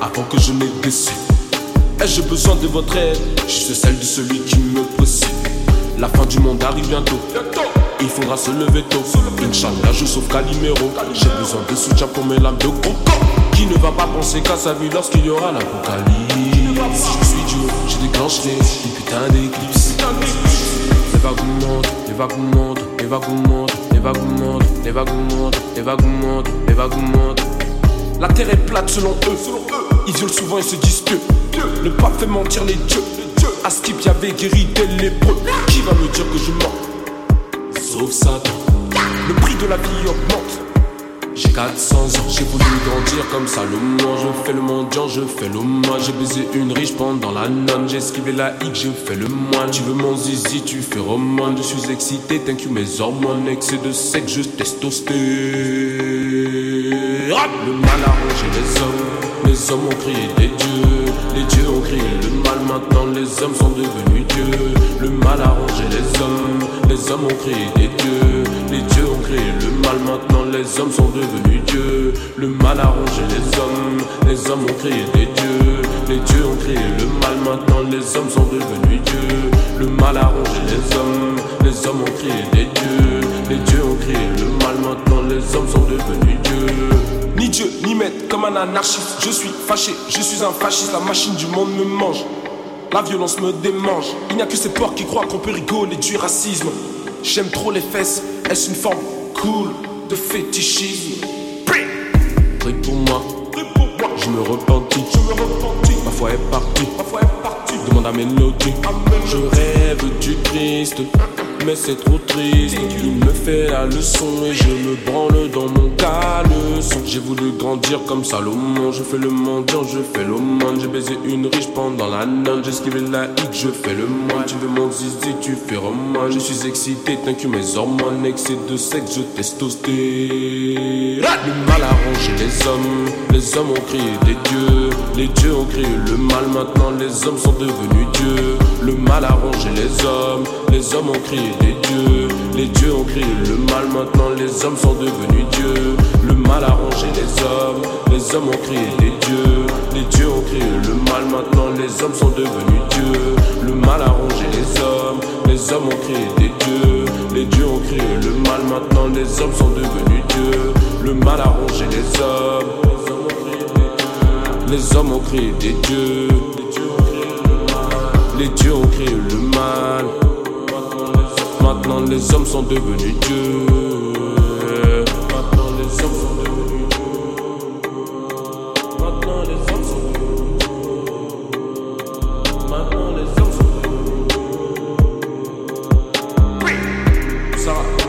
avant que je n'ai déçu. Ai-je besoin de votre aide? Juste celle de celui qui me possède. La fin du monde arrive bientôt. Il faudra se lever tôt. Inch'Allah, je sauve Calimero. J'ai besoin de soutien pour mes lames de coco. Qui ne va pas penser qu'à sa vie lorsqu'il y aura l'apocalypse? Si je suis Dieu, je déclencherai une putain d'éclipse. Les vagues montent, les vagues montent, les vagues montent, les vagues montent, les vagues montent, les vagues montent, les vagues montent. La terre est plate selon eux. Ils violent souvent et se disent que le pape fait mentir les dieux. À Skip, y avait guéri des lépreux. Qui va me dire que je mens? Sauf Satan. Le prix de la vie augmente. J'ai 400 ans, j'ai voulu grandir comme Salomon. Je fais le mendiant, je fais l'hommage. J'ai baisé une riche pendant la nonne. J'ai esquivé la hic, je fais le moine. Tu veux mon zizi, tu fais romane. Je suis excité, thank you mes hormones. Excès de sexe, je testostérone. Le mal a rongé les hommes. Les hommes ont crié des dieux. Les dieux ont crié le mal. Maintenant les hommes sont devenus dieux. Le mal a rongé les hommes. Les hommes ont crié des dieux. Les dieux ont crié le mal. Maintenant les hommes sont devenus dieux. Le mal a rongé les hommes. Les hommes ont crié des dieux. Les dieux ont crié le mal. Maintenant les hommes sont devenus dieux. Le mal a rongé les hommes. Les hommes ont crié des dieux. Les dieux ont crié le mal. Maintenant les hommes sont devenus dieux. Ni Dieu, ni maître, comme un anarchiste. Je suis fâché, je suis un fasciste. La machine du monde me mange. La violence me démange. Il n'y a que ces porcs qui croient qu'on peut rigoler du racisme. J'aime trop les fesses. Est-ce une forme cool de fétichisme? Prie pour moi. Je me repentis. Ma foi est partie. Demande à Mélodie. Je rêve du Christ. C'est trop triste. Il me fait la leçon et je me branle dans mon caleçon. J'ai voulu grandir comme Salomon. Je fais le mendiant, je fais l'aumône. J'ai baisé une riche pendant la nonne. J'ai esquivé la hic, je fais le moine. Tu veux mon zizi, tu fais roman. Je suis excité, t'inquiète mes hormones. Excès de sexe, je testostérone. Le mal a rongé les hommes. Les hommes ont crié des dieux. Les dieux ont crié le mal. Maintenant les hommes sont devenus dieux. Le mal a rongé les hommes. Les hommes ont crié des dieux. Les dieux ont crié le mal. Maintenant les hommes sont devenus dieux. Le mal a rongé les hommes. Les hommes ont crié des dieux. Les dieux ont crié le mal. Maintenant les hommes sont devenus dieux. Le mal a rongé les hommes. Les hommes ont crié des dieux. Les dieux ont crié le mal. Maintenant les hommes sont devenus dieux. Le mal a rongé les hommes. Les hommes ont créé des dieux. Les dieux ont créé le mal. Maintenant les hommes sont devenus dieux. Maintenant les hommes sont devenus dieux. Maintenant les hommes sont devenus dieux. Maintenant les hommes sont devenus dieux.